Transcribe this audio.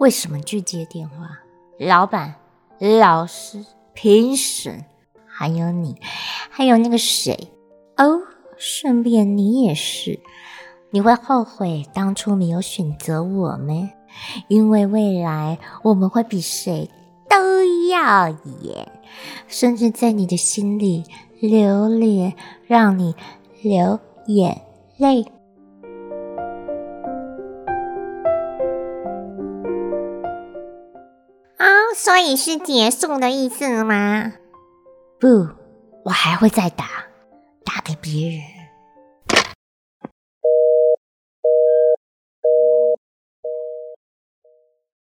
为什么拒接电话？老板、老师、评审，还有你，还有那个谁哦，顺便你也是，你会后悔当初没有选择我们，因为未来我们会比谁都耀眼，甚至在你的心里流连，让你流眼泪。所以是结束的意思吗？不，我还会再打，打给别人。